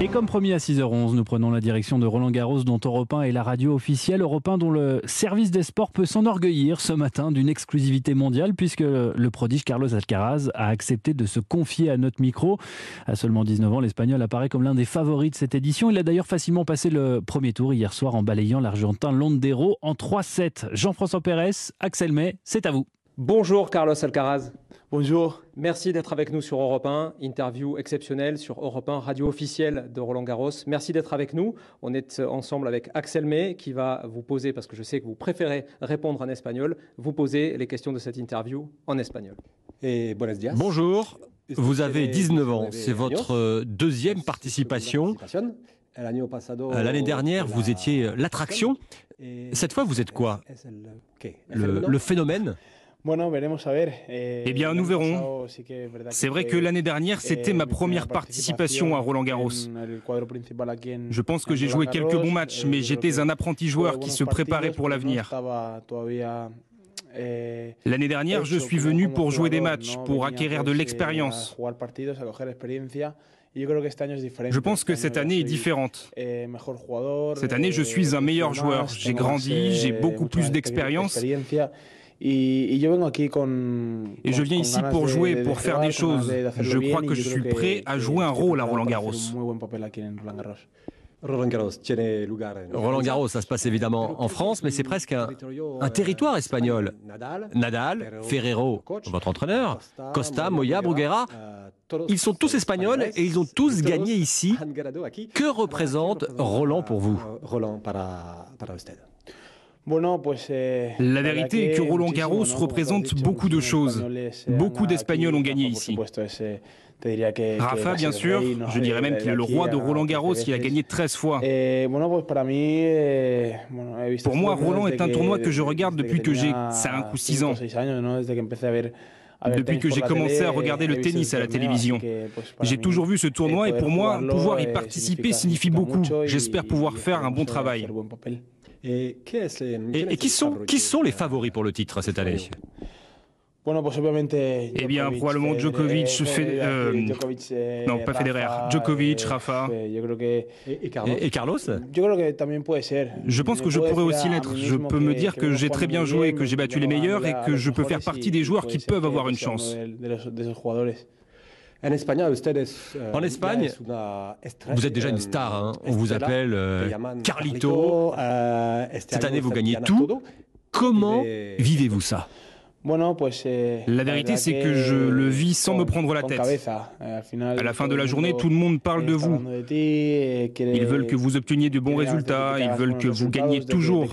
Et comme promis à 6h11, nous prenons la direction de Roland Garros, dont Europe 1 est la radio officielle. Europe 1 dont le service des sports peut s'enorgueillir ce matin d'une exclusivité mondiale, puisque le prodige Carlos Alcaraz a accepté de se confier à notre micro. À seulement 19 ans, l'Espagnol apparaît comme l'un des favoris de cette édition. Il a d'ailleurs facilement passé le premier tour hier soir en balayant l'Argentin Londero en 3-7. Jean-François Pérez, Axel May, c'est à vous. Bonjour Carlos Alcaraz. Bonjour. Merci d'être avec nous sur Europe 1. Interview exceptionnelle sur Europe 1, radio officielle de Roland Garros. Merci d'être avec nous. On est ensemble avec Axel May qui va vous poser, parce que je sais que vous préférez répondre en espagnol, vous poser les questions de cette interview en espagnol. Et buenos días. Bonjour. Vous avez 19 ans. C'est votre deuxième participation. L'année dernière, vous étiez l'attraction. Cette fois, vous êtes quoi? le, le phénomène? Eh bien, nous verrons. C'est vrai que l'année dernière, c'était ma première participation à Roland Garros. Je pense que j'ai joué quelques bons matchs, mais j'étais un apprenti joueur qui se préparait pour l'avenir. L'année dernière, je suis venu pour jouer des matchs, pour acquérir de l'expérience. Je pense que cette année est différente. Cette année, je suis un meilleur joueur. J'ai grandi, j'ai beaucoup plus d'expérience. Et je viens ici pour jouer, pour faire des choses. Je crois que je suis prêt à jouer un rôle à Roland Garros. Roland Garros, ça se passe évidemment en France, mais c'est presque un, un, territoire espagnol. Nadal, Ferrero, votre entraîneur, Costa, Moya, Bruguera, ils sont tous espagnols et ils ont tous gagné ici. Que représente Roland pour vous? Eh, la vérité est que Roland Garros représente beaucoup de choses. Beaucoup d'Espagnols ont gagné ici. Rafa, bien sûr, je dirais même qu'il est le roi de Roland Garros, il a gagné 13 fois. Eh, eh, Pour moi, Roland est un tournoi que je regarde depuis que j'ai 5 ou 6 ans. Depuis que j'ai commencé à regarder le tennis à la télévision. J'ai toujours vu ce tournoi et pour moi, pouvoir y participer signifie beaucoup. J'espère pouvoir faire un bon travail. Et, qui, sont, qui sont les favoris pour le titre cette année eh bien, probablement Djokovic, euh, non, pas Federer, Djokovic, Rafa. Et, Carlos Je pense que je pourrais aussi l'être. Je peux me dire que j'ai très bien joué, que j'ai battu les meilleurs et que je peux faire partie des joueurs qui peuvent avoir une chance. En Espagne, vous êtes déjà une star. Hein. On vous appelle euh, Carlito. Cette année, vous gagnez tout. Comment vivez-vous ça? Eh, la vérité, c'est que je le vis sans me prendre la tête. À la fin de la journée, tout le monde parle de vous. Ils veulent que vous obteniez de bons résultats, ils veulent que vous gagniez toujours.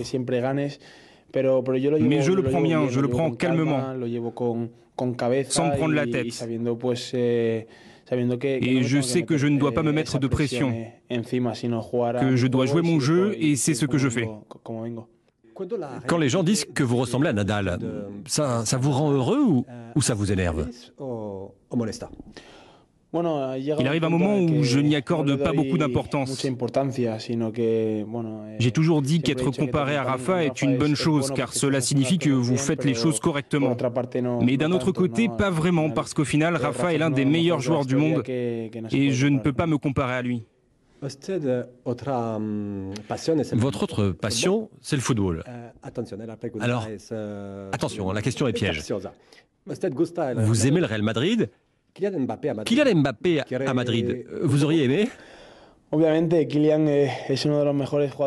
Mais je le prends bien, je le prends calmement, sans me prendre la tête. Et je sais que je ne dois pas me mettre de pression, que je dois jouer mon jeu et c'est ce que je fais. Quand les gens disent que vous ressemblez à Nadal, ça, ça vous rend heureux ou, ou ça vous énerve? Il arrive un moment où je n'y accorde pas beaucoup d'importance. J'ai toujours dit qu'être comparé à Rafa est une bonne chose, car cela signifie que vous faites les choses correctement. Mais d'un autre côté, pas vraiment, parce qu'au final, Rafa est l'un des meilleurs joueurs du monde, et je ne peux pas me comparer à lui. Votre autre passion, c'est le football. Alors, attention, la question est piège. Vous aimez le Real Madrid? Kylian Mbappé à Madrid, vous auriez aimé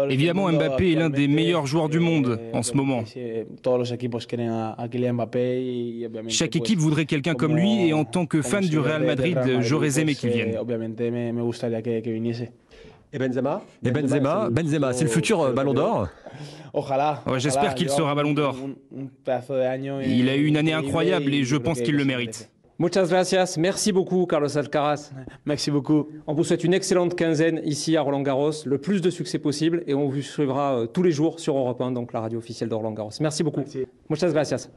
Évidemment, Mbappé est l'un des meilleurs joueurs du monde en ce moment. Chaque équipe voudrait quelqu'un comme lui et en tant que fan du Real Madrid, j'aurais aimé qu'il vienne. Et Benzema? Et Benzema, Benzema, c'est le futur euh, Ballon d'Or? J'espère qu'il sera Ballon d'Or. Il a eu une année incroyable et je pense qu'il le mérite. Muchas gracias. Merci beaucoup, Carlos Alcaraz. Merci beaucoup. On vous souhaite une excellente quinzaine ici à Roland Garros, le plus de succès possible, et on vous suivra euh, tous les jours sur Europe 1, donc la radio officielle de Roland Garros. Merci beaucoup. Muchas gracias.